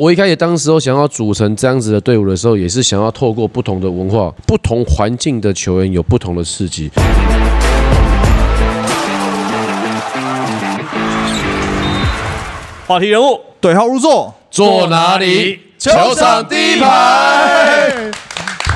我一开始当时候想要组成这样子的队伍的时候，也是想要透过不同的文化、不同环境的球员有不同的刺激。话题人物对号入座，坐哪里？球场第一排。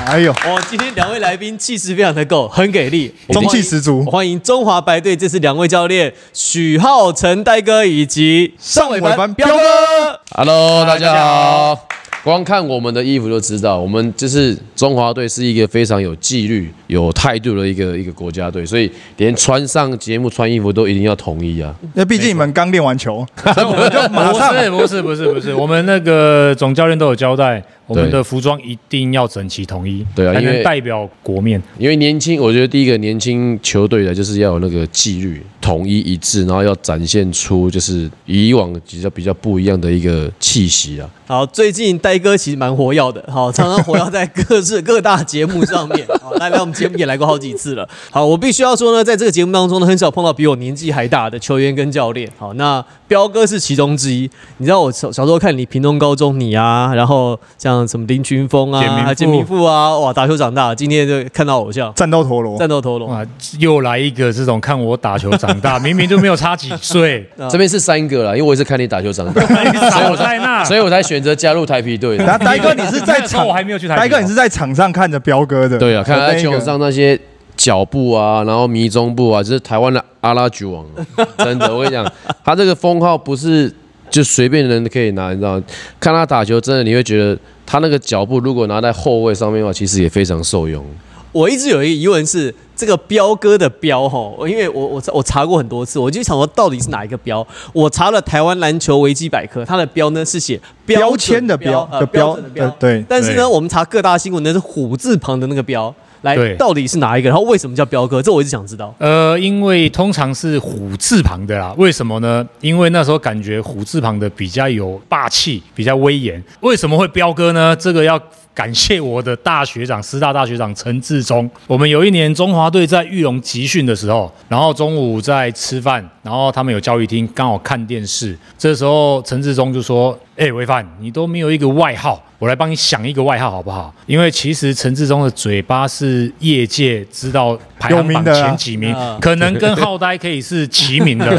哎呦，哦，今天两位来宾气势非常的够，很给力，中气十足欢迎中华白队这次两位教练许浩辰呆哥以及上尾班彪哥。Hello，大家好。光看我们的衣服就知道，我们就是中华队是一个非常有纪律、有态度的一个一个国家队，所以连穿上节目穿衣服都一定要统一啊。那毕竟你们刚练完球，我们就马上不是不是不是不是，我们那个总教练都有交代，我们的服装一定要整齐统一，对啊因为能代表国面。因为年轻，我觉得第一个年轻球队的就是要有那个纪律、统一一致，然后要展现出就是以往比较比较不一样的一个气息啊。好，最近呆哥其实蛮活跃的，好，常常活跃在各自各大节目上面，好，来来我们节目也来过好几次了。好，我必须要说呢，在这个节目当中呢，很少碰到比我年纪还大的球员跟教练。好，那彪哥是其中之一。你知道我小小时候看你平东高中你啊，然后像什么林群峰啊、简明富。简明富啊，哇，打球长大，今天就看到偶像。战斗陀螺，战斗陀螺。啊，又来一个这种看我打球长大，明明就没有差几岁，这边是三个啦，因为我也是看你打球长大，所以我在那，所以我才选择加入台皮队的。然后呆哥你是在 场，我还没有去台呆哥你是在场上看着彪哥的，对啊，看他在球上那些脚步啊，然后迷踪步啊，就是台湾的阿拉局王啊，真的，我跟你讲，他这个封号不是就随便人可以拿，你知道吗？看他打球，真的你会觉得他那个脚步如果拿在后卫上面的话，其实也非常受用。我一直有一个疑问是，这个彪哥的彪吼，因为我我我查过很多次，我就想说到底是哪一个彪？我查了台湾篮球维基百科，它的彪呢是写标签的标呃的标准的标，对但是呢，我们查各大新闻呢是虎字旁的那个标，来到底是哪一个？然后为什么叫彪哥？这我一直想知道。呃，因为通常是虎字旁的啦，为什么呢？因为那时候感觉虎字旁的比较有霸气，比较威严。为什么会彪哥呢？这个要感谢我的大学长，师大大学长陈志忠。我们有一年中华队在玉龙集训的时候，然后中午在吃饭，然后他们有教育厅，刚好看电视。这时候陈志忠就说：“哎、维范，你都没有一个外号，我来帮你想一个外号好不好？因为其实陈志忠的嘴巴是业界知道排行榜前几名，啊可能跟 浩呆可以是齐名的，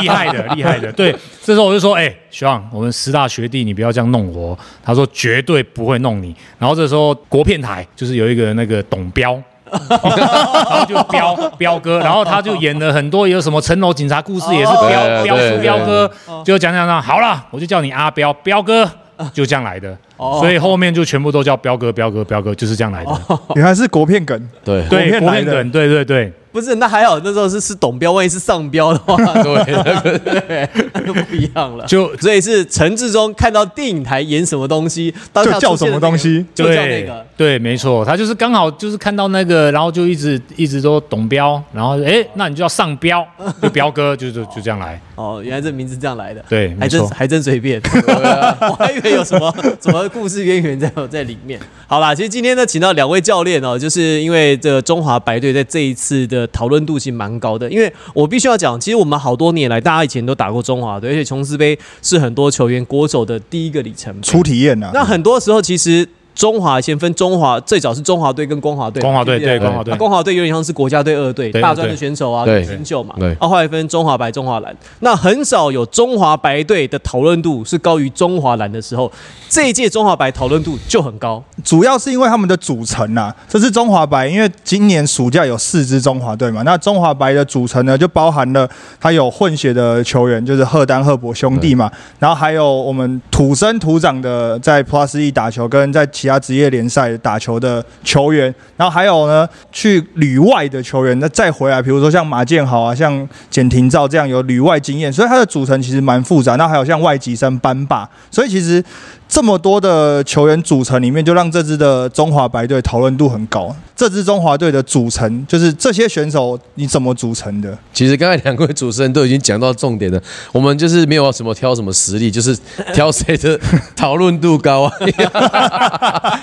厉害的，厉害的。对，这时候我就说，哎、学长，我们师大学弟，你不要这样弄我。他说绝对不会弄你。然后这时候国片台就是有一个那个董彪。然后就彪彪哥，然后他就演了很多有什么城楼警察故事，也是哦彪彪叔彪哥，就讲讲讲，好了，我就叫你阿彪彪哥，就这样来的。哦所以后面就全部都叫彪哥彪哥彪哥，就是这样来的。原来是国片梗，对对，国片来的国片梗，对对对。不是，那还好，那时候是是董彪，万一是上彪的话，对，那个对，就不一样了。就所以是陈志忠看到电影台演什么东西，当下就叫什么东西就叫那个。对，没错，他就是刚好就是看到那个，然后就一直一直都董彪，然后哎，那你就要上彪，就彪哥，就就就这样来。哦，原来这名字这样来的，对还真还真随便，我还以为有什么什么故事渊源在在里面。好啦，其实今天呢，请到两位教练哦，就是因为这个中华白队在这一次的讨论度其实蛮高的，因为我必须要讲，其实我们好多年来，大家以前都打过中华队，而且琼斯杯是很多球员国手的第一个里程碑。初体验呐。那很多时候其实。中华先分中华，最早是中华队跟光华队，光华队对光华队那光华队有点像是国家队二队，大专的选手啊，对新秀嘛。对啊，后来分中华白、中华蓝。那很少有中华白队的讨论度是高于中华蓝的时候，这一届中华白讨论度就很高。主要是因为他们的组成啊、这是中华白，因为今年暑假有四支中华队嘛，那中华白的组成呢，就包含了他有混血的球员，就是赫丹、赫伯兄弟嘛，然后还有我们土生土长的在 Plus E 打球，跟在其他职业联赛打球的球员，然后还有呢去旅外的球员，那再回来，比如说像马建豪啊，像简廷照这样有旅外经验，所以他的组成其实蛮复杂。那还有像外籍生班霸，所以其实这么多的球员组成里面，就让这支的中华白队讨论度很高。这支中华队的组成，就是这些选手你怎么组成的？其实刚才两位主持人都已经讲到重点了，我们就是没有什么挑什么实力，就是挑谁的讨论度高啊。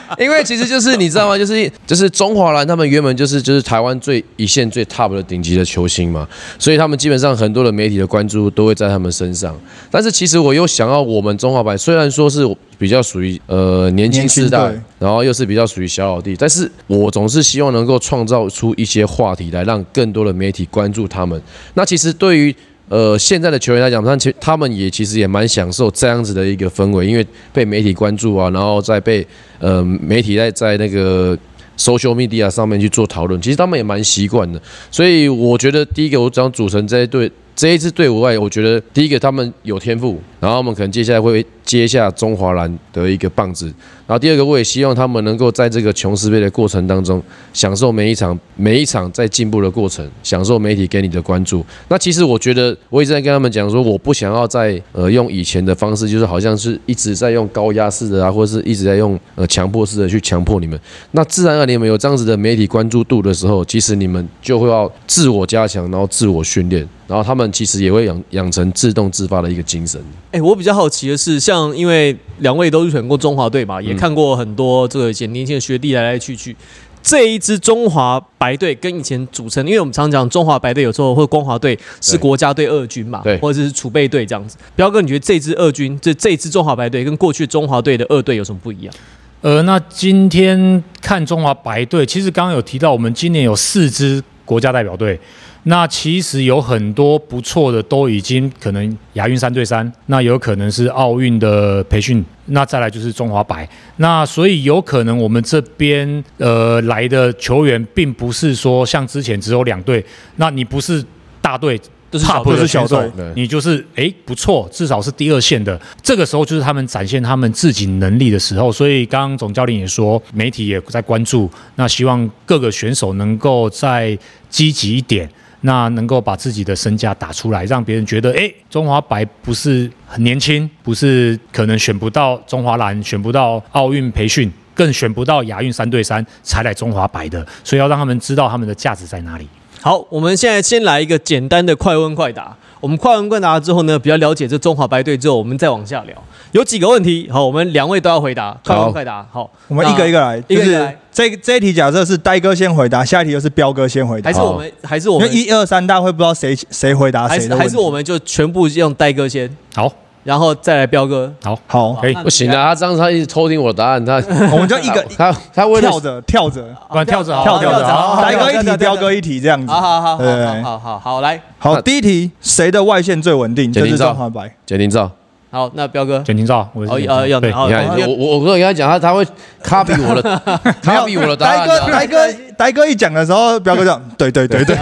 因为其实就是你知道吗？就是就是中华蓝他们原本就是就是台湾最一线最 top 的顶级的球星嘛，所以他们基本上很多的媒体的关注都会在他们身上。但是其实我又想要我们中华白，虽然说是比较属于呃年轻世代然后又是比较属于小老弟，但是我总是希望能够创造出一些话题来，让更多的媒体关注他们。那其实对于呃现在的球员来讲，他其他们也其实也蛮享受这样子的一个氛围，因为被媒体关注啊，然后再被呃媒体在在那个 social media 上面去做讨论，其实他们也蛮习惯的。所以我觉得第一个，我想组成这一队这一支队伍外，我觉得第一个他们有天赋，然后我们可能接下来会接下中华蓝的一个棒子。然后第二个，我也希望他们能够在这个琼斯杯的过程当中，享受每一场每一场在进步的过程，享受媒体给你的关注。那其实我觉得，我一直在跟他们讲说，我不想要再呃用以前的方式，就是好像是一直在用高压式的啊，或者是一直在用呃强迫式的去强迫你们。那自然而然你们有这样子的媒体关注度的时候，其实你们就会要自我加强，然后自我训练，然后他们其实也会养养成自动自发的一个精神。哎、我比较好奇的是，像因为两位都入选过中华队嘛，嗯也看过很多这个以前年轻的学弟来来去去。这一支中华白队跟以前组成，因为我们常讲中华白队有时候或光华队是国家队二军嘛对，或者是储备队这样子。彪哥，你觉得这支二军这这支中华白队跟过去中华队的二队有什么不一样？呃，那今天看中华白队，其实刚刚有提到，我们今年有四支国家代表队。那其实有很多不错的，都已经可能亚运三对三，那有可能是奥运的培训，那再来就是中华白。那所以有可能我们这边呃来的球员，并不是说像之前只有两队，那你不是大队。都是小 top 队的是小选手队你就是诶不错，至少是第二线的。这个时候就是他们展现他们自己能力的时候。所以刚刚总教练也说，媒体也在关注，那希望各个选手能够再积极一点。那能够把自己的身价打出来，让别人觉得，诶，中华白不是很年轻，不是可能选不到中华蓝，选不到奥运培训，更选不到亚运三对三才来中华白的，所以要让他们知道他们的价值在哪里。好，我们现在先来一个简单的快问快答。我们快问快答之后呢，比较了解这中华白队之后，我们再往下聊。有几个问题，好，我们两位都要回答。快问快答，好，我们一个一个来，就是一个一个来。这这一题假设是呆哥先回答，下一题又是彪哥先回答。还，是我们，还是我们，因为一二三大家会不知道谁谁回答还是谁的问题。还是我们就全部用呆哥先，好，然后再来彪哥。好，好，可以，不行啊，他这样他一直偷听我的答案，他 我们就一个他他 为了跳着跳着管跳着好跳跳着着，好呆哥一题，彪哥一题这样子好。好好好好好好好来，好，第一题，谁的外线最稳定？这是简廷照中华白。简廷照。好，那彪哥，卷廷照，我是哦要好你看，我我我跟他讲，他他会 copy 我的，copy 我的答呆哥。呆哥，呆哥一讲的时候，彪哥讲，对对对对，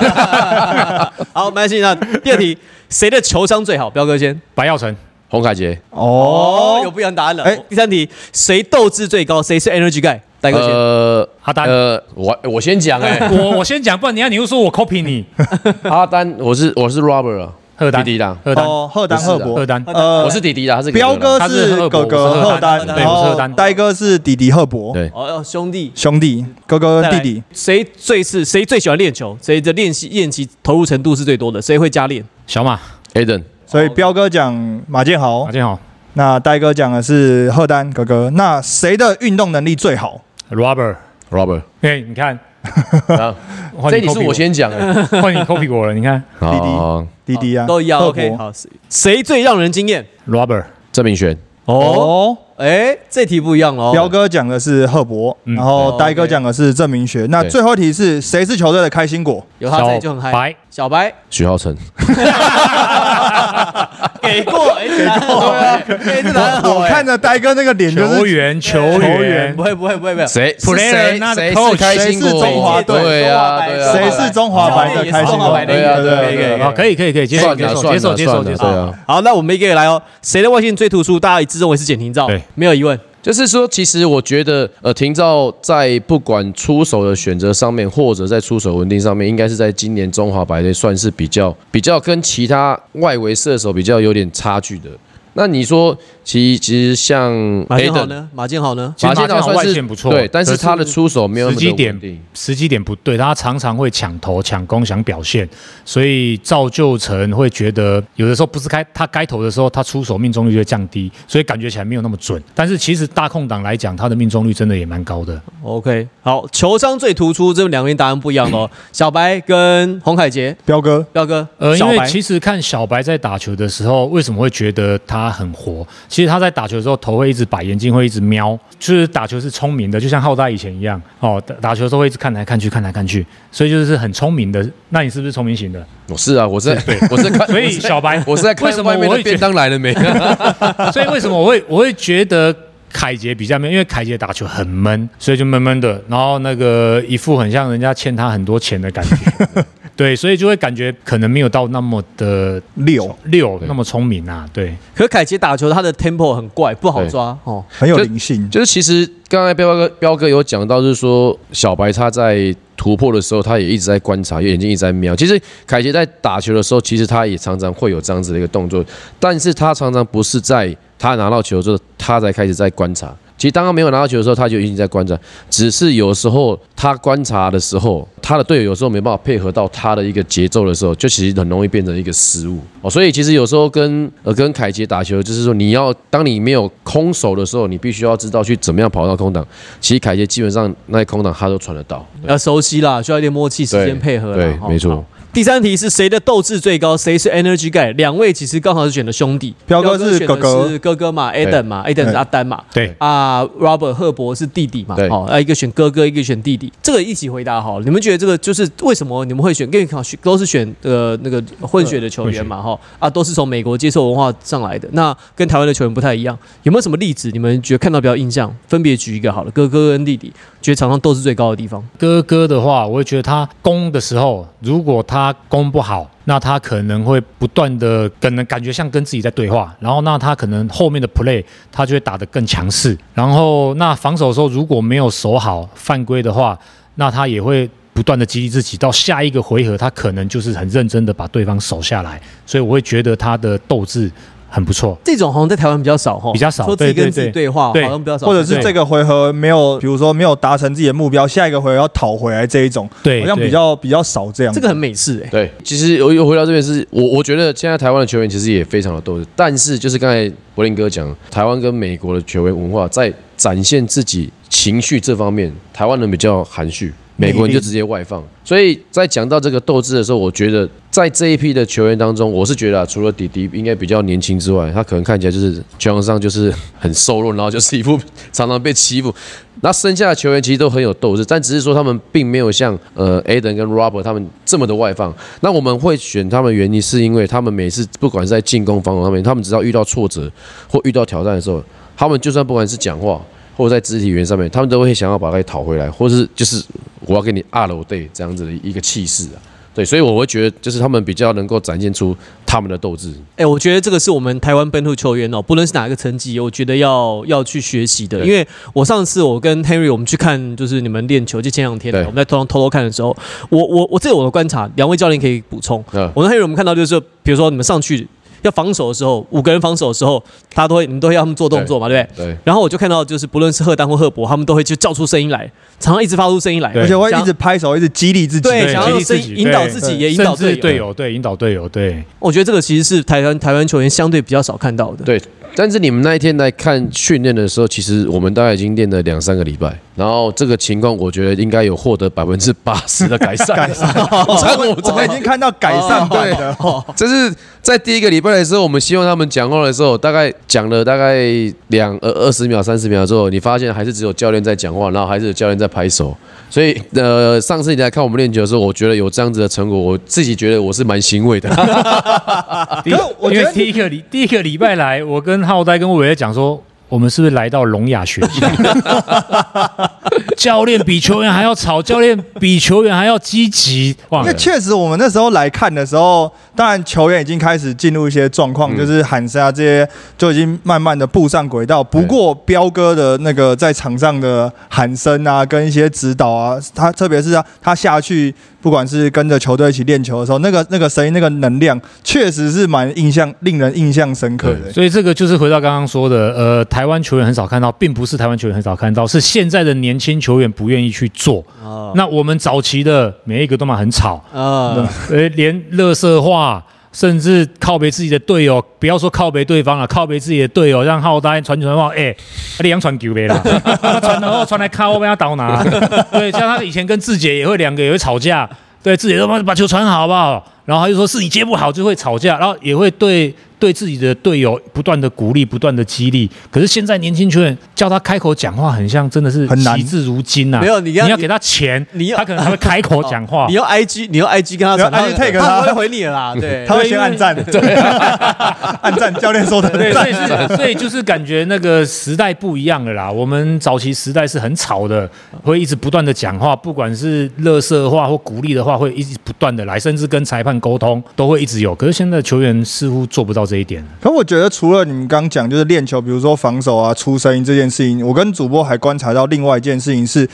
好，没关系。那第二题，谁的球商最好？彪哥先。白耀成，洪凯杰，哦，有哦，不一样答案了。哎。第三题，谁斗志最高？谁是 Energy Guy？戴哥先。呃阿丹。呃，我我先讲哎，我我先讲，不然你看你又说我 copy 你，阿丹，我是我是 Robert 啊，赫丹，弟弟啦，赫丹，哦，赫丹赫伯赫，丹，呃我是弟弟啦，他是彪哥他是哥哥赫赫丹，对我是赫丹。呆哥是弟弟赫伯，对。哦哦，兄弟。兄弟，哥哥弟弟，谁最是谁最喜欢练球？谁的练习练习投入程度是最多的？谁会加练？小马，Aden，所以彪哥讲马建豪。马，建豪。那呆哥讲的是赫丹哥哥，那谁的运动能力最好？，Robert，Robert，哎，你看，啊，换你这一题是我先讲的，换你 copy 我了，你看。好。好好弟弟啊，都一样。OK，好，谁谁最让人惊艳？，Robert，郑明轩，哦，哦，哎，这题不一样哦。彪哥讲的是赫伯，嗯。然后呆哥讲的是郑明学。那最后一题是谁是球队的开心果？有他在就很嗨。白，小白许浩成，给过，哎，给过，哎，这答案好哎。我看着呆哥那个脸就是球员，球球员不，会不会不会不会。谁谁谁是开心果？谁是中华队对啊谁是中华白的开心果？中华白的对啊对啊可以可以可以好，可以可以可以接受接受接受接受接受。好，那我们一个一个来哦。谁的外线最突出？大家一致认为是简廷照，对，没有疑问。就是说，其实我觉得，呃，廷照在不管出手的选择上面，或者在出手稳定上面，应该是在今年中华白队算是比较比较跟其他外围射手比较有点差距的。那你说，其其实像马建豪呢？马建豪呢？其实马建豪算是线不错对，但是他的出手没有那么的时机点。时机点不对，他常常会抢投、抢攻、想表现，所以造就成会觉得有的时候不是该他该投的时候，他出手命中率就会降低，所以感觉起来没有那么准。但是其实大空档来讲，他的命中率真的也蛮高的。OK，好，球商最突出，这两个人答案不一样哦。小白跟洪凯杰，彪哥，彪哥，呃，因小白为其实看小白在打球的时候，为什么会觉得他他很活。其实他在打球的时候头会一直摆，眼睛会一直瞄，就是打球是聪明的，就像浩大以前一样哦。打打球的时候会一直看来看去，看来看去，所以就是很聪明的。那你是不是聪明型的？我是啊，我是在我是在看，所以小白，我是在看为什么外面的便我会觉当来了没？所以为什么我会我会觉得凯杰比较闷？因为凯杰打球很闷，所以就闷闷的，然后那个一副很像人家欠他很多钱的感觉。对，所以就会感觉可能没有到那么的六六，那么聪明啊。对，可凯杰打球他的 tempo 很怪，不好抓哦。很有灵性，就是其实刚才彪哥彪哥有讲到，就是说小白他在突破的时候，他也一直在观察，眼睛一直在瞄。其实凯杰在打球的时候，其实他也常常会有这样子的一个动作，但是他常常不是在他拿到球之后，他才开始在观察。其实当他没有拿到球的时候，他就已经在观察，只是有时候他观察的时候，他的队友有时候没办法配合到他的一个节奏的时候，就其实很容易变成一个失误哦。所以其实有时候跟呃跟凯杰打球，就是说你要当你没有空手的时候，你必须要知道去怎么样跑到空档。其实凯杰基本上那些空档他都传得到。要熟悉啦，需要一点默契、时间配合啦。对，哈没错。好第三题是谁的斗志最高？谁是 Energy Guy？两位其实刚好是选的兄弟，彪哥是选的哥哥是哥哥嘛，Adam 嘛，Adam 是阿丹嘛。对，啊，Robert 赫伯是弟弟嘛，对哦，啊，一个选哥哥，一个选弟弟，这个一起回答好了。你们觉得这个就是为什么你们会选？因为考都是选呃那个混血的球员嘛，哈啊，都是从美国接受文化上来的，那跟台湾的球员不太一样。有没有什么例子？你们觉得看到比较印象？分别举一个好了，哥哥跟弟弟，觉得场上斗志最高的地方。哥哥的话，我会觉得他攻的时候，如果他他攻不好，那他可能会不断的可能感觉像跟自己在对话，然后那他可能后面的 play 他就会打得更强势，然后那防守的时候如果没有守好犯规的话，那他也会。不断的激励自己，到下一个回合，他可能就是很认真的把对方守下来，所以我会觉得他的斗志很不错。这种好像在台湾比较少哈，比较少说自己跟自己对。对对。话，好像比较少，或者是这个回合没有，比如说没有达成自己的目标，下一个回合要讨回来这一种，对，好像比较比较少这样。这个很美式哎、对，其实又又回到这边是，我我觉得现在台湾的球员其实也非常的斗志，但是就是刚才柏林哥讲，台湾跟美国的球员文化在展现自己情绪这方面，台湾人比较含蓄，美国人就直接外放。所以在讲到这个斗志的时候，我觉得在这一批的球员当中，我是觉得、啊、除了迪迪应该比较年轻之外，他可能看起来就是球场上就是很瘦弱，然后就是一副常常被欺负。那剩下的球员其实都很有斗志，但只是说他们并没有像呃 Aden 跟 Robert 他们这么的外放。那我们会选他们原因是因为他们每次不管是在进攻、防守上面，他们只要遇到挫折或遇到挑战的时候，他们就算不管是讲话或者在肢体语言上面，他们都会想要把它给讨回来，或是就是我要给你二楼对这样子的一个气势啊。对，所以我会觉得就是他们比较能够展现出他们的斗志。哎、我觉得这个是我们台湾本土球员哦，不论是哪一个层级，我觉得要要去学习的。因为我上次我跟 Henry 我们去看，就是你们练球，就前两天我们在偷偷偷看的时候，我我我这有我的观察，两位教练可以补充。嗯，我跟 Henry 我们看到就是说，比如说你们上去要防守的时候，五个人防守的时候，他都会你都会要他们做动作嘛，对不对？对，然后我就看到，就是不论是赫丹或赫伯，他们都会就叫出声音来，常常一直发出声音来，而且会想一直拍手，一直激励自己。对，对想要用声引导自己，也引导队友。队友，对，引导队友，对。我觉得这个其实是台湾台湾球员相对比较少看到的。对，但是你们那一天来看训练的时候，其实我们大概已经练了两三个礼拜，然后这个情况我觉得应该有获得百分之八十的改善。改善，我我们已经看到改善版的。这是在第一个礼拜的时候，我们希望他们讲话的时候，大概讲了大概两呃二十秒、三十秒之后，你发现还是只有教练在讲话，然后还是有教练在拍手。所以呃，上次你来看我们练球的时候，我觉得有这样子的成果，我自己觉得我是蛮欣慰的。因为第一个礼第一个礼拜来，我跟浩呆跟伟伟讲说，我们是不是来到聋哑学校？教练比球员还要吵，教练比球员还要积极。哇因为确实，我们那时候来看的时候，当然球员已经开始进入一些状况，嗯就是喊声啊这些就已经慢慢的步上轨道。不过彪哥的那个在场上的喊声啊，跟一些指导啊，他特别是他他下去，不管是跟着球队一起练球的时候，那个那个声音、那个能量，确实是蛮印象令人印象深刻的。所以这个就是回到刚刚说的，呃，台湾球员很少看到，并不是台湾球员很少看到，是现在的年轻球员不愿意去做。啊那我们早期的每一个都嘛很吵，啊，呃，连乐色话，甚至靠别自己的队友，不要说靠别对方了，靠别自己的队友，让浩丹传传话，哎、你杨传球没啦，传然后传来靠，我被他倒拿。对，像他以前跟志杰也会两个也会吵架，对，志杰都把把球传好好不好？然后他就说是你接不好就会吵架，然后也会对对自己的队友不断的鼓励、不断的激励。可是现在年轻球员叫他开口讲话，很像真的是很难惜字如金呐、没有你要你要给他钱，你要他可能还会开口讲话你。要 IG，你要 IG 跟他传，你用 IG 他他他不会回你了啦。对，他会先按赞，对，按赞。教练说的对，所以，是，所以就是感觉那个时代不一样了啦。我们早期时代是很吵的，会一直不断的讲话，不管是乐色话或鼓励的话，会一直不断的来，甚至跟裁判沟通都会一直有。可是现在球员似乎做不到这一点。可我觉得除了你们刚讲就是练球，比如说防守啊、出声音这件事情，我跟主播还观察到另外一件事情是，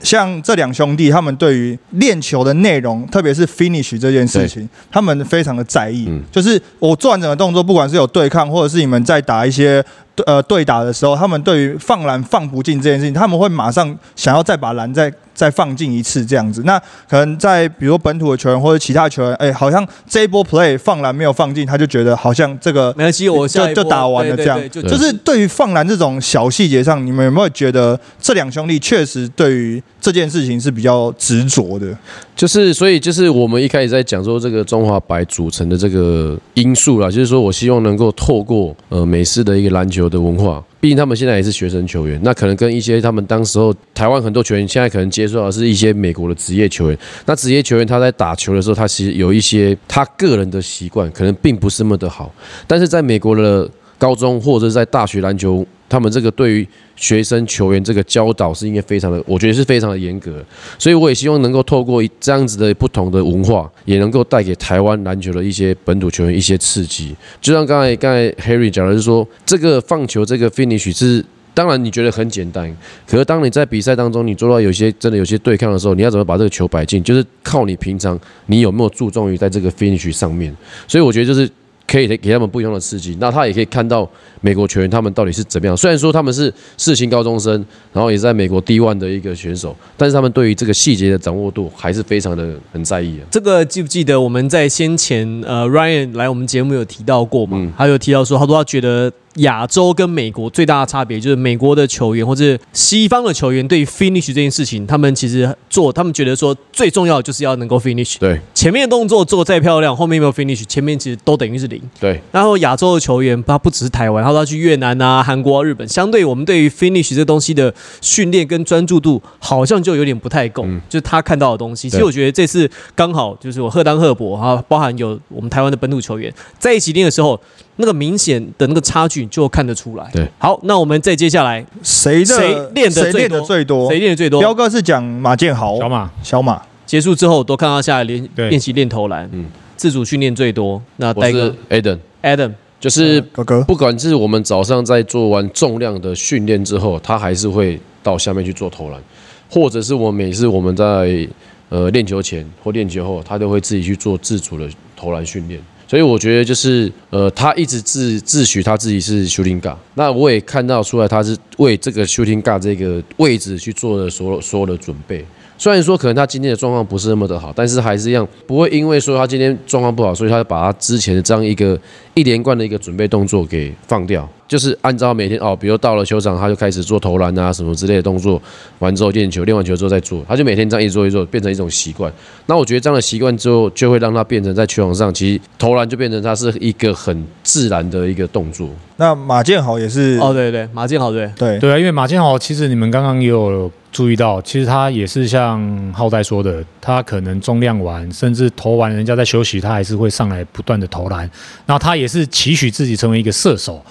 像这两兄弟他们对于练球的内容，特别是 finish 这件事情，他们非常的在意。嗯就是我做完整个动作，不管是有对抗，或者是你们在打一些对呃对打的时候，他们对于放篮放不进这件事情，他们会马上想要再把篮再再放进一次这样子。那可能在比如说本土的球员或者其他球员，哎、好像这一波 play 放篮没有放进，他就觉得好像这个没关系，我下一波就就打完了这样就是对于放篮这种小细节上，你们有没有觉得这两兄弟确实对于这件事情是比较执着的？就是，所以就是我们一开始在讲说这个中华白组成的这个因素啦，就是说我希望能够透过呃美式的一个篮球的文化，毕竟他们现在也是学生球员，那可能跟一些他们当时候台湾很多球员现在可能接触到的是一些美国的职业球员，那职业球员他在打球的时候，他其实有一些他个人的习惯，可能并不是那么的好，但是在美国的高中或者是在大学篮球，他们这个对于学生球员这个教导是应该非常的，我觉得是非常的严格。所以我也希望能够透过这样子的不同的文化，也能够带给台湾篮球的一些本土球员一些刺激。就像刚才刚才 Harry 讲的是说，这个放球这个 finish 是。当然，你觉得很简单，可是当你在比赛当中，你做到有些真的有些对抗的时候，你要怎么把这个球摆进，就是靠你平常你有没有注重于在这个 finish 上面。所以我觉得就是可以给他们不一样的刺激。那他也可以看到美国球员他们到底是怎么样。虽然说他们是四星高中生，然后也是在美国 D1 的一个选手，但是他们对于这个细节的掌握度还是非常的很在意啊。这个记不记得我们在先前呃 Ryan 来我们节目有提到过嘛？嗯他有提到说，他说他觉得亚洲跟美国最大的差别就是美国的球员或者西方的球员对于 finish 这件事情，他们其实做，他们觉得说最重要的就是要能够 finish。对前面的动作做再漂亮，后面没有 finish，前面其实都等于是零。对，然后亚洲的球员，他不只是台湾，他都要去越南啊、韩国、啊、日本。相对我们对于 finish 这东西的训练跟专注度，好像就有点不太够。嗯就是他看到的东西。其实我觉得这次刚好就是我赫当赫伯哈，包含有我们台湾的本土球员在一起练的时候，那个明显的那个差距就看得出来。对，好，那我们再接下来谁的谁练得谁练的最多？谁练的最多？彪哥是讲马建豪，小马，小马结束之后都看到下来练对练习练投篮，嗯自主训练最多。那我是戴哥 Adam，Adam 就是哥哥，不管是我们早上在做完重量的训练之后，他还是会到下面去做投篮，或者是我每次我们在呃练球前或练球后，他都会自己去做自主的投篮训练。所以我觉得就是呃，他一直自自诩他自己是 shooting guard，那我也看到出来他是为这个 shooting guard 这个位置去做了所有所有的准备。虽然说可能他今天的状况不是那么的好，但是还是一样不会因为说他今天状况不好，所以他就把他之前的这样一个一连贯的一个准备动作给放掉，就是按照每天哦，比如到了球场他就开始做投篮啊什么之类的动作，完之后练球，练完球之后再做，他就每天这样一做一做，变成一种习惯。那我觉得这样的习惯之后，就会让他变成在球场上，其实投篮就变成他是一个很自然的一个动作。那马建豪也是哦，对对，马建豪对，对对啊，因为马建豪其实你们刚刚也有注意到，其实他也是像浩代说的，他可能重量完，甚至投完人家在休息，他还是会上来不断的投篮，那他也也是期许自己成为一个射手。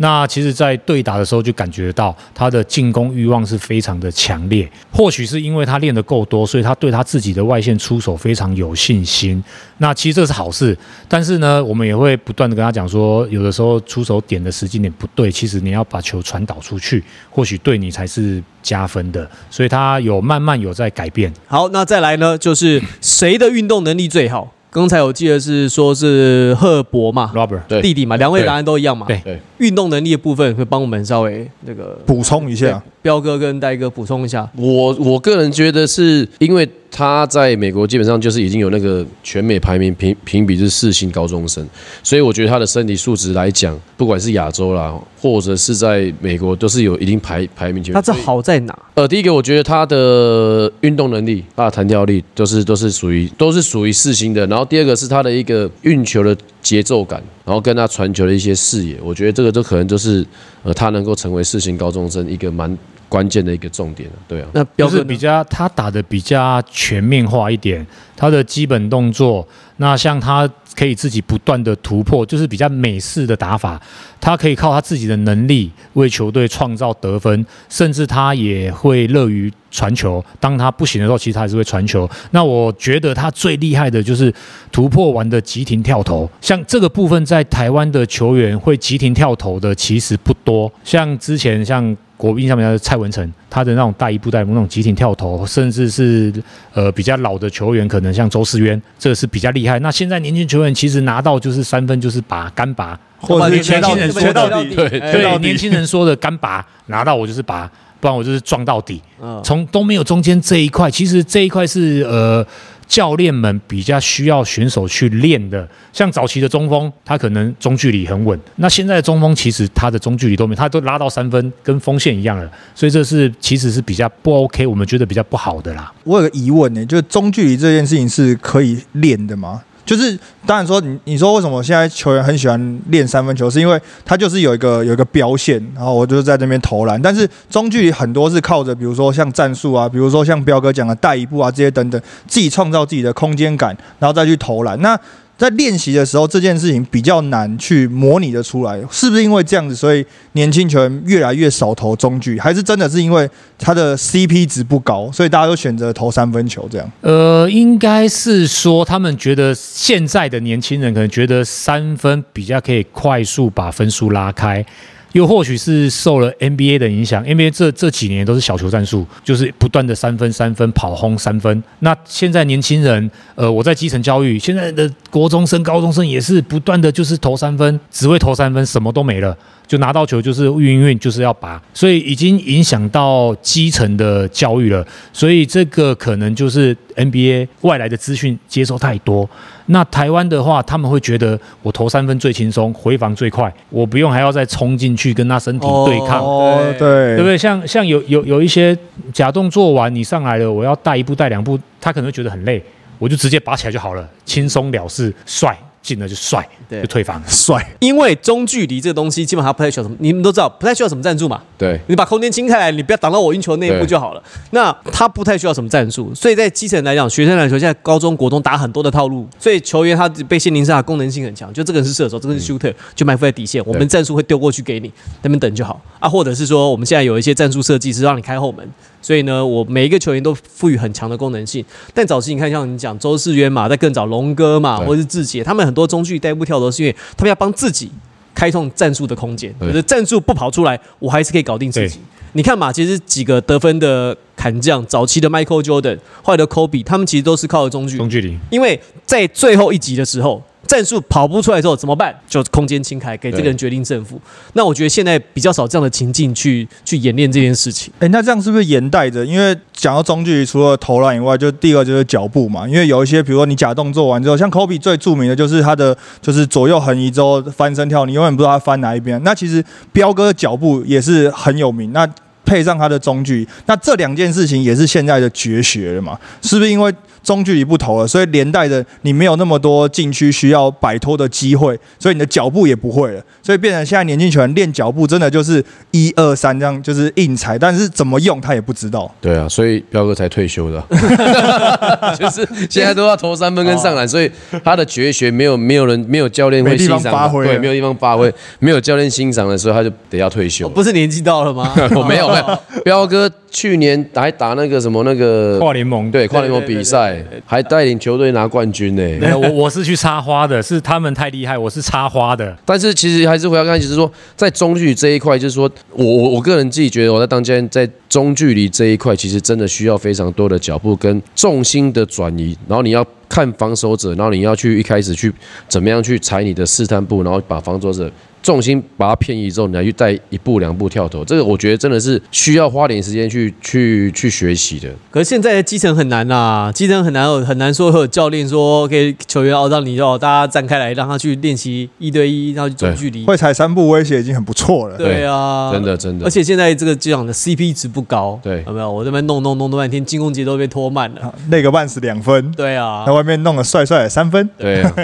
那其实，在对打的时候就感觉到他的进攻欲望是非常的强烈。或许是因为他练得够多，所以他对他自己的外线出手非常有信心。那其实这是好事，但是呢，我们也会不断的跟他讲说，有的时候出手点的时间点不对，其实你要把球传导出去，或许对你才是加分的。所以他有慢慢有在改变。好，那再来呢，就是谁的运动能力最好？刚才我记得是说是赫伯嘛，Robert，对。弟弟嘛，两位答案都一样嘛。对。对，运动能力的部分会帮我们稍微那个补充一下，彪哥跟戴哥补充一下。我我个人觉得是因为他在美国基本上就是已经有那个全美排名评评比是四星高中生，所以我觉得他的身体素质来讲，不管是亚洲啦，或者是在美国，都是有一定排排名前面。他这好在哪？呃，第一个我觉得他的运动能力、他的弹跳力都是都是属于都是属于四星的。然后第二个是他的一个运球的节奏感，然后跟他传球的一些视野，我觉得这个都可能就是呃他能够成为四星高中生一个蛮关键的一个重点对啊，那标就是比较他打的比较全面化一点，他的基本动作，那像他可以自己不断的突破，就是比较美式的打法，他可以靠他自己的能力为球队创造得分，甚至他也会乐于传球。当他不行的时候，其实他还是会传球。那我觉得他最厉害的就是突破完的急停跳投，像这个部分在台湾的球员会急停跳投的其实不多，像之前像。国印象比较蔡文成，他的那种大一步带那种急停跳投，甚至是呃比较老的球员，可能像周思渊，这个是比较厉害。那现在年轻球员其实拿到就是三分就是拔干拔，或者年轻人说到底，对年轻人说的干拔，拿到我就是拔，不然我就是撞到底，嗯，从都没有中间这一块。其实这一块是呃教练们比较需要选手去练的。像早期的中锋，他可能中距离很稳，那现在的中锋其实他的中距离都没，他都拉到三分，跟锋线一样了。所以这是其实是比较不 OK，我们觉得比较不好的啦。我有个疑问呢、就是中距离这件事情是可以练的吗？就是当然说你你说为什么现在球员很喜欢练三分球，是因为他就是有一个有一个标线，然后我就在那边投篮。但是中距离很多是靠着，比如说像战术啊，比如说像彪哥讲的带一步啊这些等等，自己创造自己的空间感，然后再去投篮。那在练习的时候，这件事情比较难去模拟的出来，是不是因为这样子，所以年轻球员越来越少投中距，还是真的是因为他的 CP 值不高，所以大家都选择投三分球这样？呃，应该是说他们觉得现在的年轻人可能觉得三分比较可以快速把分数拉开。又或许是受了 NBA 的影响，NBA 这这几年都是小球战术，就是不断的三分、三分跑轰三分。那现在年轻人，呃，我在基层教育，现在的国中生、高中生也是不断的就是投三分，只会投三分，什么都没了，就拿到球就是运运，就是要拔，所以已经影响到基层的教育了。所以这个可能就是 NBA 外来的资讯接收太多。那台湾的话，他们会觉得我投三分最轻松，回防最快，我不用还要再冲进去跟他身体对抗。哦，对对，不对？像像有有有一些假动作完，你上来了，我要带一步带两步，他可能会觉得很累，我就直接拔起来就好了，轻松了事，帅进了就帅，对就退房。帅，因为中距离这个东西，基本上不太需要什么，你们都知道，不太需要什么战术嘛。对，你把空间清开来，你不要挡到我运球那一步就好了。那他不太需要什么战术，所以在基层来讲，学生来说，现在高中国中打很多的套路，所以球员他被限定下功能性很强，就这个人是射手，这个是 shooter，就埋伏在底线，我们战术会丢过去给你，那边等就好啊。或者是说，我们现在有一些战术设计是让你开后门，所以呢，我每一个球员都赋予很强的功能性。但早期你看，像你讲周世渊嘛，在更早龙哥嘛，或者是志杰，他们很多中距离带步跳投，是因为他们要帮自己开拓战术的空间，对。就是战术不跑出来，我还是可以搞定自己。你看嘛，其实几个得分的砍将，早期的 Michael Jordan，后来的 Kobe，他们其实都是靠中距。离中距离，因为在最后一集的时候，战术跑不出来之后怎么办？就空间清开，给这个人决定胜负。那我觉得现在比较少这样的情境去去演练这件事情。哎、那这样是不是沿带着？因为讲到中距离，除了投篮以外，就第二就是脚步嘛。因为有一些，比如说你假动作完之后，像 Kobe 最著名的就是他的就是左右横移之后翻身跳，你永远不知道他翻哪一边。那其实彪哥的脚步也是很有名。那配上他的中距离，那这两件事情也是现在的绝学了嘛？是不是因为中距离不投了，所以连带着你没有那么多禁区需要摆脱的机会，所以你的脚步也不会了，所以变成现在年轻球员练脚步真的就是一二三这样，就是硬踩，但是怎么用他也不知道。对啊，所以彪哥才退休的，就是现在都要投三分跟上篮，所以他的绝学没有没有人没有教练会没地方欣赏，对，发挥了没有地方发挥，没有教练欣赏的时候，他就得要退休哦、。不是年纪到了吗？我没有没有，彪哥去年还打那个什么那个跨联盟。对跨联盟比赛，还带领球队拿冠军呢。没有，我我是去插花的，是他们太厉害，我是插花的。但是其实还是回到刚才，就是说在中距离这一块，就是说我我我个人自己觉得我在当教练，在中距离这一块，其实真的需要非常多的脚步跟重心的转移，然后你要看防守者，然后你要去一开始去怎么样去踩你的试探步，然后把防守者重心把它偏移之后，你还去带一步两步跳投，这个我觉得真的是需要花点时间去去去学习的。可是现在的基层很难啦，基层很难有很难说会有教练说给球员哦，让你哦大家站开来，让他去练习一对一，然后去中距离。会踩三步威胁已经很不错了。对啊，真的真的而且现在这个这样的 CP 值不高，对有没有？我这边弄弄弄弄半天，进攻节奏被拖慢了。那个半是两分，对啊在，外面弄个帅帅的三分。对啊，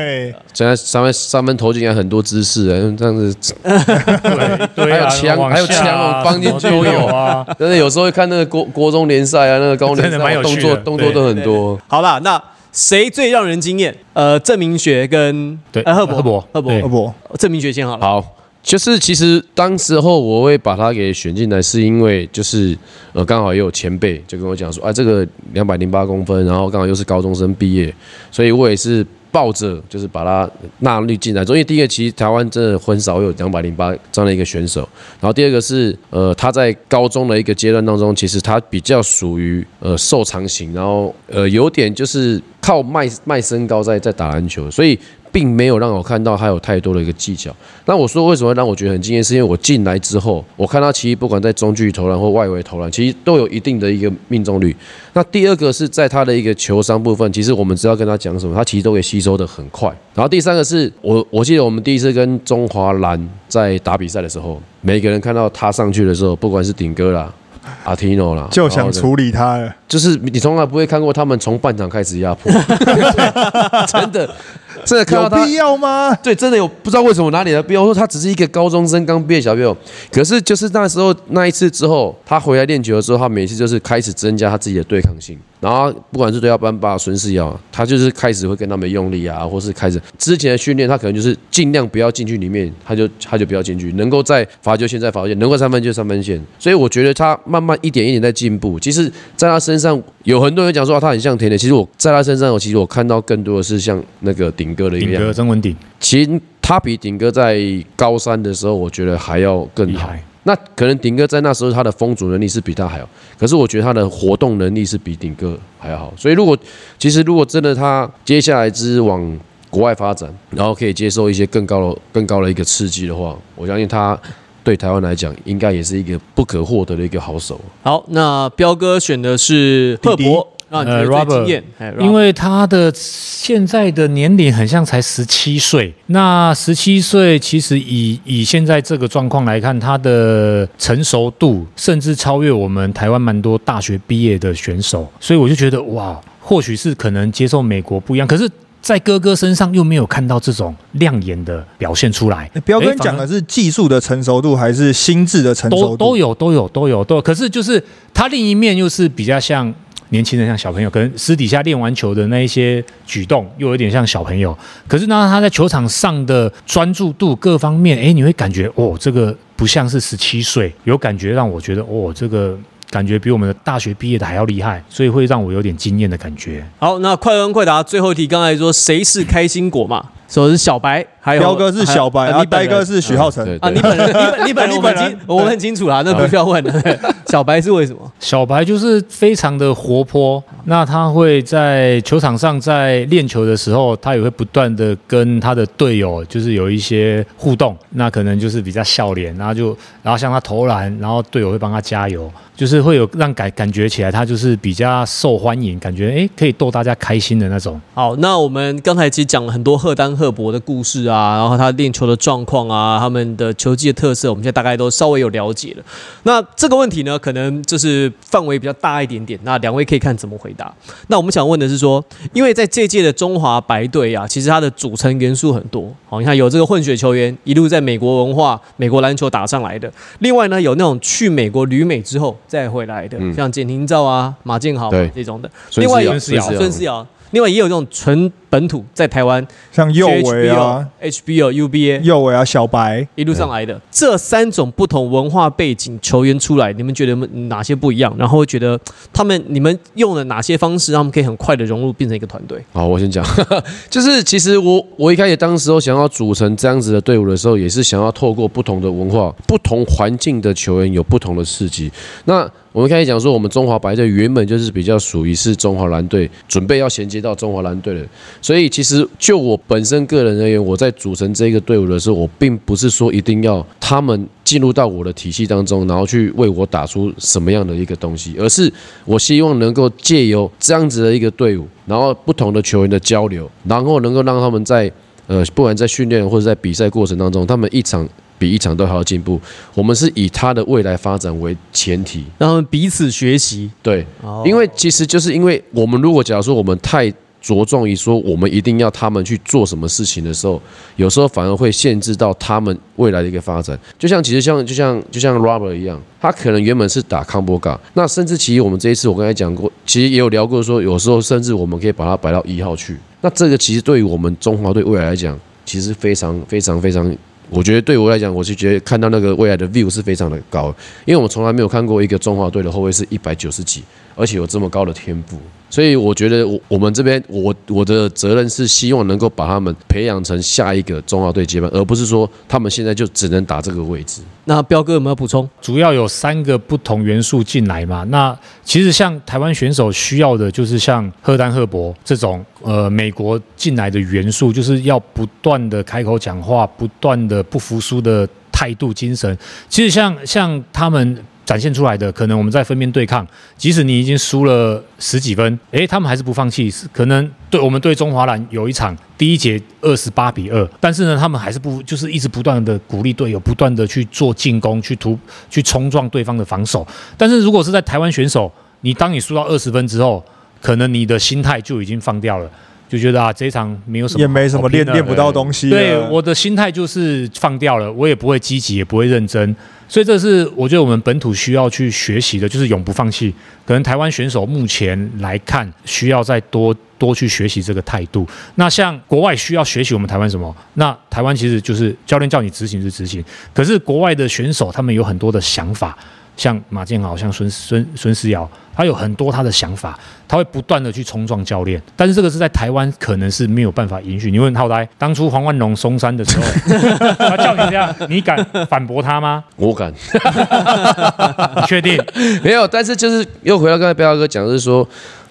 现在三分三分投进来很多姿势啊，这样子 对对啊，还有枪往还有枪放进去都有啊。真的有时候会看那个国国中联赛啊，那个高中联赛动作动作都很多。好啦，那谁最让人惊艳？呃，郑明学跟对呃赫伯赫伯赫伯赫伯，郑明学先好了。好，就是其实当时候我会把他给选进来，是因为就是呃刚好也有前辈就跟我讲说，啊这个两百零八公分，然后刚好又是高中生毕业，所以我也是抱着就是把他纳入进来。因为第一个其实台湾真的很少有两百零八这样的一个选手，然后第二个是呃他在高中的一个阶段当中，其实他比较属于呃瘦长型，然后呃有点就是靠卖卖身高在在打篮球，所以。并没有让我看到他有太多的一个技巧。那我说为什么让我觉得很惊艳，是因为我进来之后，我看他其实不管在中距投篮或外围投篮，其实都有一定的一个命中率。那第二个是在他的一个球商部分，其实我们知道跟他讲什么，他其实都可以吸收的很快。然后第三个是我我记得我们第一次跟中华蓝在打比赛的时候，每一个人看到他上去的时候，不管是顶哥啦。阿提诺啦，就想处理他了。就是你从来不会看过他们从半场开始压迫，真的，真的看到他有必要吗？对，真的有不知道为什么哪里的必要。我说他只是一个高中生刚毕业小朋友，可是就是那时候那一次之后，他回来练球的时候，他每次就是开始增加他自己的对抗性。然后不管是对要班霸、孙世尧，他就是开始会跟他们用力啊，或是开始之前的训练，他可能就是尽量不要进去里面，他就他就不要进去，能够在罚球线在罚球线，能够三分就三分线。所以我觉得他慢慢一点一点在进步。其实，在他身上有很多人讲说、啊他很像田磊，其实我在他身上，我其实我看到更多的是像那个顶哥的一个顶哥。曾文鼎其实他比顶哥在高三的时候，我觉得还要更好。那可能顶哥在那时候他的封阻能力是比他还好，可是我觉得他的活动能力是比顶哥还要好。所以如果其实如果真的他接下来之往国外发展，然后可以接受一些更高的更高的一个刺激的话，我相信他对台湾来讲，应该也是一个不可获得的一个好手。好，那彪哥选的是赫弟弟伯，让你觉得最惊艳。哎因为他的现在的年龄很像才十七岁，那十七岁其实以以现在这个状况来看，他的成熟度甚至超越我们台湾蛮多大学毕业的选手，所以我就觉得哇，或许是可能接受美国不一样，可是。在哥哥身上又没有看到这种亮眼的表现出来。欸彪哥诶反而讲的是技术的成熟度还是心智的成熟度？都都有都有都有都有，可是就是他另一面又是比较像年轻人，像小朋友，可能私底下练完球的那一些举动又有点像小朋友，可是呢，他在球场上的专注度各方面，哎，你会感觉哦，这个不像是十七岁，有感觉让我觉得哦，这个。感觉比我们的大学毕业的还要厉害，所以会让我有点惊艳的感觉。好，那快问快答，最后一题，刚才说谁是开心果嘛？说是小白，还有彪哥是小白，还有然后呆哥是许浩成。对啊，你本人，你本 你本人，我们你本人清我们很清楚啦，那不需要问了。小白是为什么？小白就是非常的活泼，那他会在球场上在练球的时候，他也会不断的跟他的队友就是有一些互动，那可能就是比较笑脸，然后就然后向他投篮，然后队友会帮他加油，就是会有让感感觉起来他就是比较受欢迎，感觉诶可以逗大家开心的那种。好，那我们刚才其实讲了很多赫丹赫伯的故事啊，然后他练球的状况啊，他们的球技的特色，我们现在大概都稍微有了解了。那这个问题呢，可能就是范围比较大一点点，那两位可以看怎么回答。那我们想问的是说，因为在这届的中华白队啊，其实它的组成元素很多。好，你看有这个混血球员一路在美国文化、美国篮球打上来的，另外呢有那种去美国旅美之后再回来的，嗯像简廷照啊、马建豪对这种的。另外有孙思尧孙思尧，另外也有这种纯本土在台湾像右维啊、HBO、UBA 右维啊、小白，一路上来的这三种不同文化背景球员出来，你们觉得哪些不一样？然后会觉得他们你们用了哪些方式，让他们可以很快的融入变成一个团队？好，我先讲，就是其实我我一开始当时候想要组成这样子的队伍的时候，也是想要透过不同的文化、不同环境的球员有不同的刺激。那我们开始讲说，我们中华白队原本就是比较属于是中华蓝队准备要衔接到中华蓝队的。所以其实就我本身个人而言，我在组成这个队伍的时候，我并不是说一定要他们进入到我的体系当中，然后去为我打出什么样的一个东西，而是我希望能够借由这样子的一个队伍，然后不同的球员的交流，然后能够让他们在呃，不管在训练或者在比赛过程当中，他们一场比一场都还要进步。我们是以他的未来发展为前提，让他们彼此学习。对，哦因为其实就是因为我们如果假如说我们太着重于说我们一定要他们去做什么事情的时候，有时候反而会限制到他们未来的一个发展。就像其实像就像就像 Robert 一样，他可能原本是打康波嘎，那甚至其实我们这一次我刚才讲过，其实也有聊过说，有时候甚至我们可以把它摆到一号去。那这个其实对于我们中华队未来来讲，其实非常非常非常。我觉得对我来讲，我是觉得看到那个未来的 view 是非常的高，因为我们从来没有看过一个中华队的后卫是一百九十几，而且有这么高的天赋，所以我觉得我我们这边我我的责任是希望能够把他们培养成下一个中华队接班，而不是说他们现在就只能打这个位置。那彪哥有没有补充？主要有三个不同元素进来嘛。那其实像台湾选手需要的，就是像赫丹赫伯这种呃美国进来的元素，就是要不断的开口讲话，不断的不服输的态度精神。其实像像他们。展现出来的，可能我们在分边对抗，即使你已经输了十几分，诶，他们还是不放弃。可能对我们对中华蓝有一场第一节二十八比二，但是呢，他们还是不就是一直不断的鼓励队友，不断的去做进攻，去突去冲撞对方的防守。但是如果是在台湾选手，你当你输到二十分之后，可能你的心态就已经放掉了，就觉得啊，这一场没有什么也没什么练练不到东西。对，我的心态就是放掉了，我也不会积极，也不会认真，所以这是我觉得我们本土需要去学习的，就是永不放弃。可能台湾选手目前来看，需要再多多去学习这个态度。那像国外需要学习我们台湾什么？那台湾其实就是教练叫你执行是执行，可是国外的选手他们有很多的想法。像马建豪，像孙孙孙思瑶，他有很多他的想法，他会不断的去冲撞教练，但是这个是在台湾可能是没有办法允许。你问浩呆，当初黄万龙松山的时候，他叫你这样，你敢反驳他吗？我敢，你确定？没有，但是就是又回到刚才彪哥讲，的是说，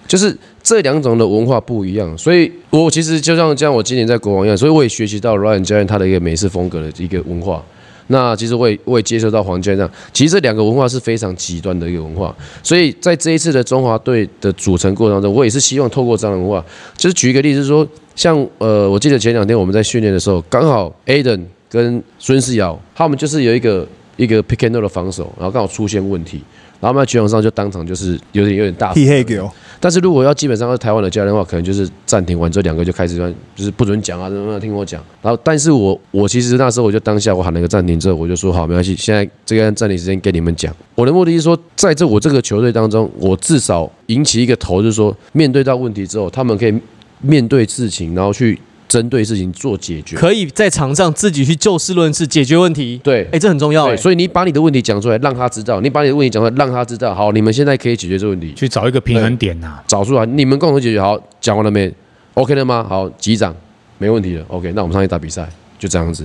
就是这两种的文化不一样，所以我其实就像像我今年在国王一样，所以我也学习到 Ryan 教练他的一个美式风格的一个文化。那其实我也我也接受到黄教练这样，其实这两个文化是非常极端的一个文化，所以在这一次的中华队的组成过程当中，我也是希望透过这样的文化，就是举一个例子说，像呃，我记得前两天我们在训练的时候，刚好 Aden 跟孙思尧他们就是有一个一个 pick and roll 的防守，然后刚好出现问题，然后我们在球场上就当场就是有点有点大屁黑狗，但是如果要基本上是台湾的教练的话，可能就是暂停完之后两个就开始就是不准讲啊，怎么样听我讲。然后，但是我我其实那时候我就当下我喊了一个暂停之后，我就说好，没关系，现在这个暂停时间给你们讲。我的目的是说，在这我这个球队当中，我至少引起一个头，就是说面对到问题之后，他们可以面对事情，然后去针对事情做解决。可以在场上自己去就事论事解决问题。对哎，这很重要。所以你把你的问题讲出来，让他知道；你把你的问题讲出来，让他知道。好，你们现在可以解决这个问题。去找一个平衡点呐、找出来，你们共同解决好，讲完了没？OK 了吗？好，击掌，没问题了。OK，那我们上去打比赛，就这样子。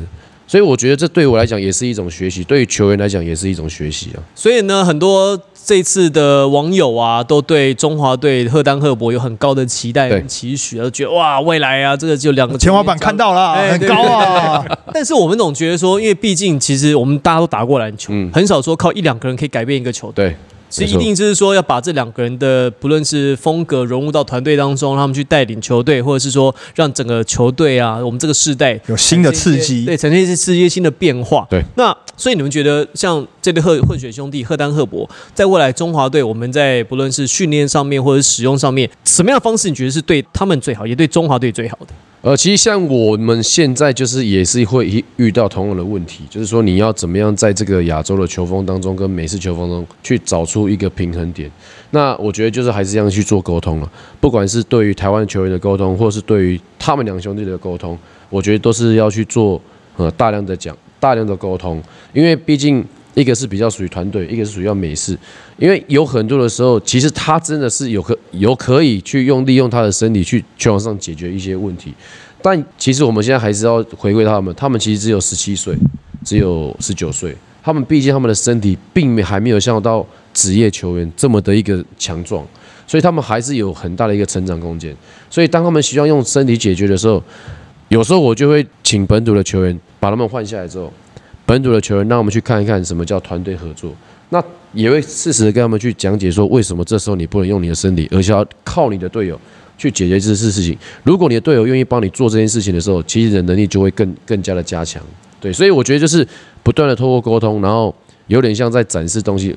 所以我觉得这对我来讲也是一种学习，对于球员来讲也是一种学习啊。所以呢，很多这次的网友啊，都对中华队赫丹赫伯有很高的期待期许，都觉得哇，未来啊，这个就两个天花板看到了，哎很高啊。但是我们总觉得说，因为毕竟其实我们大家都打过篮球，嗯很少说靠一两个人可以改变一个球队。对，是一定就是说要把这两个人的不论是风格融入到团队当中，让他们去带领球队，或者是说让整个球队啊，我们这个世代有新的刺激对，呈现一些世界新的变化。对，那所以你们觉得像这对混混血兄弟赫丹赫伯，在未来中华队，我们在不论是训练上面或者使用上面，什么样的方式你觉得是对他们最好，也对中华队最好的？呃，其实像我们现在就是也是会遇到同样的问题，就是说你要怎么样在这个亚洲的球风当中跟美式球风中去找出一个平衡点。那我觉得就是还是这样去做沟通了，不管是对于台湾球员的沟通，或是对于他们两兄弟的沟通，我觉得都是要去做呃大量的讲、大量的沟通，因为毕竟一个是比较属于团队，一个是属于要美式。因为有很多的时候，其实他真的是有可有可以去用利用他的身体去球场上解决一些问题，但其实我们现在还是要回归他们，他们其实只有十七岁，只有十九岁，他们毕竟他们的身体并没还没有像到职业球员这么的一个强壮，所以他们还是有很大的一个成长空间。所以当他们希望用身体解决的时候，有时候我就会请本土的球员把他们换下来之后，本土的球员让我们去看一看什么叫团队合作。那也会适时的跟他们去讲解说，为什么这时候你不能用你的身体，而是要靠你的队友去解决这事事情。如果你的队友愿意帮你做这件事情的时候，其实你的能力就会更更加的加强。对，所以我觉得就是不断的透过沟通，然后有点像在展示东西。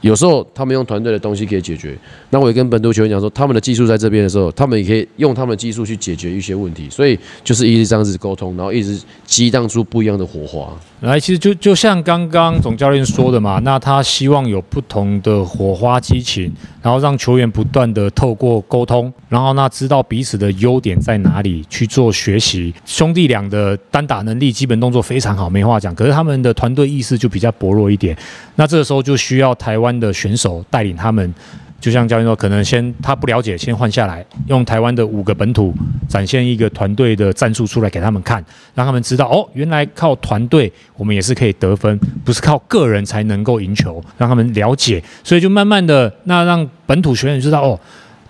有时候他们用团队的东西可以解决，那我也跟本土球员讲说，他们的技术在这边的时候，他们也可以用他们的技术去解决一些问题。所以就是一直这样子沟通，然后一直激荡出不一样的火花。来，其实就就像刚刚总教练说的嘛，那他希望有不同的火花激情，然后让球员不断的透过沟通，然后那知道彼此的优点在哪里去做学习。兄弟俩的单打能力、基本动作非常好，没话讲。可是他们的团队意识就比较薄弱一点，那这个时候就需要台湾的选手带领他们。就像教练说，可能先他不了解，先换下来，用台湾的五个本土展现一个团队的战术出来给他们看，让他们知道哦，原来靠团队我们也是可以得分，不是靠个人才能够赢球，让他们了解，所以就慢慢的那让本土学员知道哦，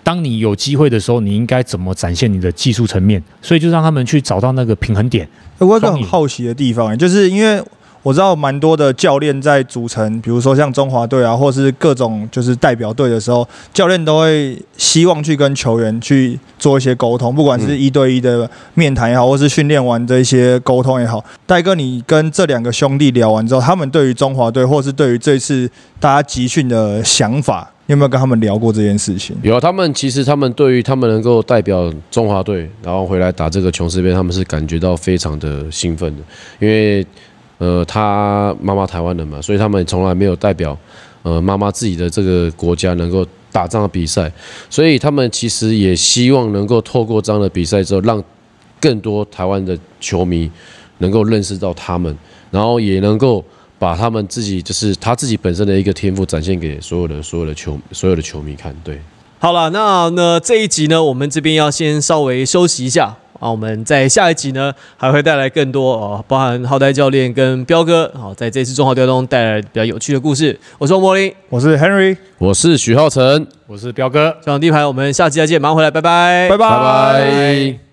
当你有机会的时候，你应该怎么展现你的技术层面，所以就让他们去找到那个平衡点。我有个很好奇的地方，就是因为。我知道蛮多的教练在组成，比如说像中华队啊，或是各种就是代表队的时候，教练都会希望去跟球员去做一些沟通，不管是一对一的面谈也好，或是训练完的一些沟通也好。戴哥，你跟这两个兄弟聊完之后，他们对于中华队，或是对于这次大家集训的想法，有没有跟他们聊过这件事情？有，他们其实他们对于他们能够代表中华队，然后回来打这个琼斯杯，他们是感觉到非常的兴奋的，因为。呃，他妈妈台湾人嘛，所以他们从来没有代表，呃，妈妈自己的这个国家能够打这样的比赛，所以他们其实也希望能够透过这样的比赛之后，让更多台湾的球迷能够认识到他们，然后也能够把他们自己就是他自己本身的一个天赋展现给所有的所有的球所有的球迷看。对，好了，那呢这一集呢，我们这边要先稍微休息一下。啊，我们在下一集呢，还会带来更多哦，包含浩代教练跟彪哥，好，在这次中华雕中带来比较有趣的故事。我是莫林，我是 Henry，我是许浩成，我是彪哥。这场第一排，我们下期再见，马上回来，拜拜，拜拜拜。